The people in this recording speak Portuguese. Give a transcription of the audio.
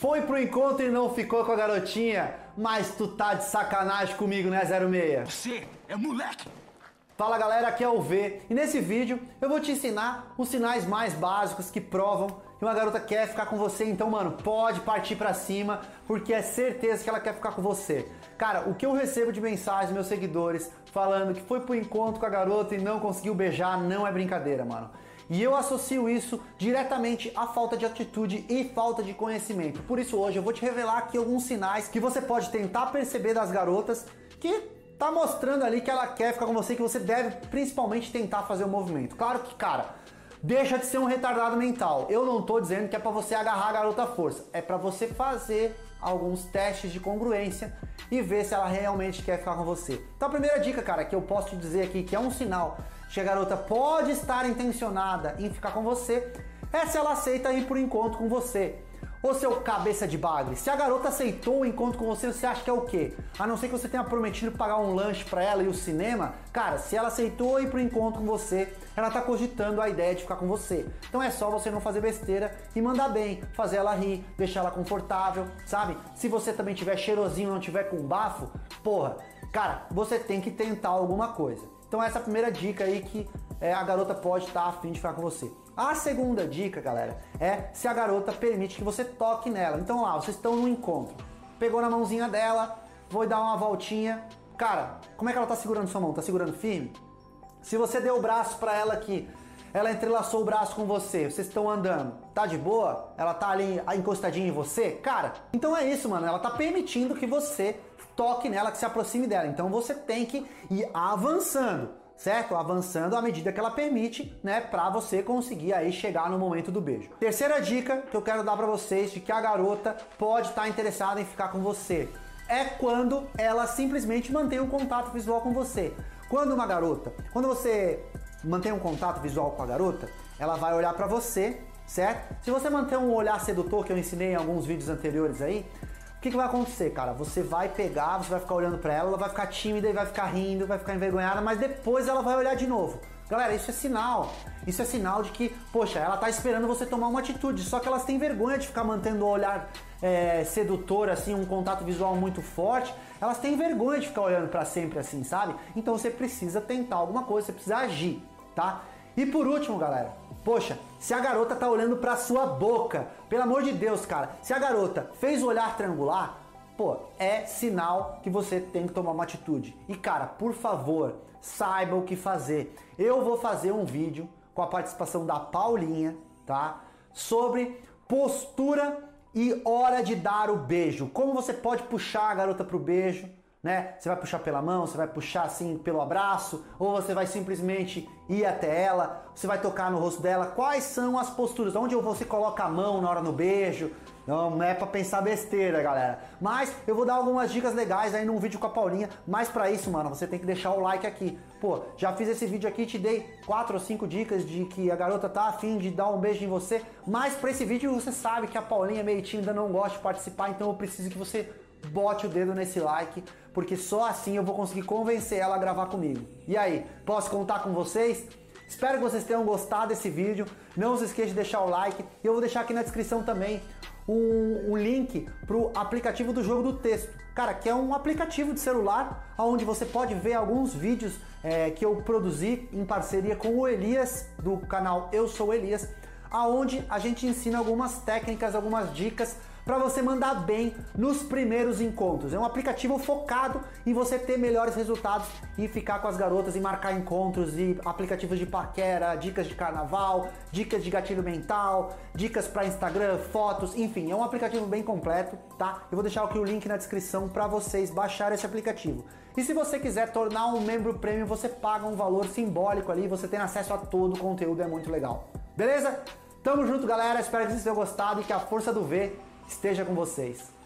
Foi pro encontro e não ficou com a garotinha, mas tu tá de sacanagem comigo, né, 06? Você é moleque! Fala galera, aqui é o V e nesse vídeo eu vou te ensinar os sinais mais básicos que provam que uma garota quer ficar com você. Então, mano, pode partir pra cima porque é certeza que ela quer ficar com você. Cara, o que eu recebo de mensagens meus seguidores falando que foi pro encontro com a garota e não conseguiu beijar não é brincadeira, mano. E eu associo isso diretamente à falta de atitude e falta de conhecimento. Por isso hoje eu vou te revelar aqui alguns sinais que você pode tentar perceber das garotas que tá mostrando ali que ela quer ficar com você, que você deve principalmente tentar fazer o movimento. Claro que, cara, deixa de ser um retardado mental. Eu não tô dizendo que é para você agarrar a garota à força, é para você fazer alguns testes de congruência e ver se ela realmente quer ficar com você. Então a primeira dica, cara, que eu posso te dizer aqui que é um sinal que a garota pode estar intencionada em ficar com você, é se ela aceita ir por encontro com você. Ô seu cabeça de bagre, se a garota aceitou o encontro com você, você acha que é o quê? A não ser que você tenha prometido pagar um lanche para ela e o cinema, cara, se ela aceitou ir pro encontro com você, ela tá cogitando a ideia de ficar com você. Então é só você não fazer besteira e mandar bem, fazer ela rir, deixar ela confortável, sabe? Se você também tiver cheirosinho, não tiver com bafo, porra, cara, você tem que tentar alguma coisa. Então essa é a primeira dica aí que é, a garota pode estar tá afim de ficar com você. A segunda dica, galera, é se a garota permite que você toque nela. Então lá, vocês estão no encontro, pegou na mãozinha dela, vou dar uma voltinha. Cara, como é que ela tá segurando sua mão? Tá segurando firme? Se você deu o braço para ela aqui, ela entrelaçou o braço com você, vocês estão andando, tá de boa? Ela tá ali encostadinha em você? Cara, então é isso, mano. Ela tá permitindo que você toque nela, que se aproxime dela. Então você tem que ir avançando, certo? Avançando à medida que ela permite, né, para você conseguir aí chegar no momento do beijo. Terceira dica que eu quero dar para vocês de que a garota pode estar tá interessada em ficar com você é quando ela simplesmente mantém um contato visual com você. Quando uma garota, quando você mantém um contato visual com a garota, ela vai olhar para você, certo? Se você manter um olhar sedutor que eu ensinei em alguns vídeos anteriores aí, o que, que, vai acontecer, cara? Você vai pegar, você vai ficar olhando para ela, ela vai ficar tímida e vai ficar rindo, vai ficar envergonhada, mas depois ela vai olhar de novo. Galera, isso é sinal. Isso é sinal de que, poxa, ela tá esperando você tomar uma atitude, só que elas têm vergonha de ficar mantendo o olhar é, sedutor, assim, um contato visual muito forte. Elas têm vergonha de ficar olhando para sempre assim, sabe? Então você precisa tentar alguma coisa, você precisa agir, tá? E por último, galera, Poxa, se a garota tá olhando pra sua boca, pelo amor de Deus, cara, se a garota fez o olhar triangular, pô, é sinal que você tem que tomar uma atitude. E cara, por favor, saiba o que fazer. Eu vou fazer um vídeo com a participação da Paulinha, tá? Sobre postura e hora de dar o beijo. Como você pode puxar a garota pro beijo, né? Você vai puxar pela mão, você vai puxar assim pelo abraço, ou você vai simplesmente ir até ela, você vai tocar no rosto dela. Quais são as posturas? Onde você coloca a mão na hora do beijo? Não, é para pensar besteira, galera. Mas eu vou dar algumas dicas legais aí num vídeo com a Paulinha. Mas para isso, mano, você tem que deixar o like aqui. Pô, já fiz esse vídeo aqui, te dei quatro ou cinco dicas de que a garota tá afim de dar um beijo em você. Mas para esse vídeo você sabe que a Paulinha é meio tímida, não gosta de participar, então eu preciso que você bote o dedo nesse like, porque só assim eu vou conseguir convencer ela a gravar comigo. E aí, posso contar com vocês? Espero que vocês tenham gostado desse vídeo. Não se esqueça de deixar o like. E eu vou deixar aqui na descrição também um, um link para o aplicativo do jogo do texto. Cara, que é um aplicativo de celular onde você pode ver alguns vídeos é, que eu produzi em parceria com o Elias do canal Eu Sou Elias, aonde a gente ensina algumas técnicas, algumas dicas para você mandar bem nos primeiros encontros. É um aplicativo focado em você ter melhores resultados e ficar com as garotas e marcar encontros e aplicativos de paquera, dicas de carnaval, dicas de gatilho mental, dicas para Instagram, fotos, enfim, é um aplicativo bem completo, tá? Eu vou deixar aqui o link na descrição para vocês baixarem esse aplicativo. E se você quiser tornar um membro premium, você paga um valor simbólico ali, você tem acesso a todo o conteúdo, é muito legal. Beleza? Tamo junto, galera. Espero que vocês tenham gostado e que a força do V esteja com vocês.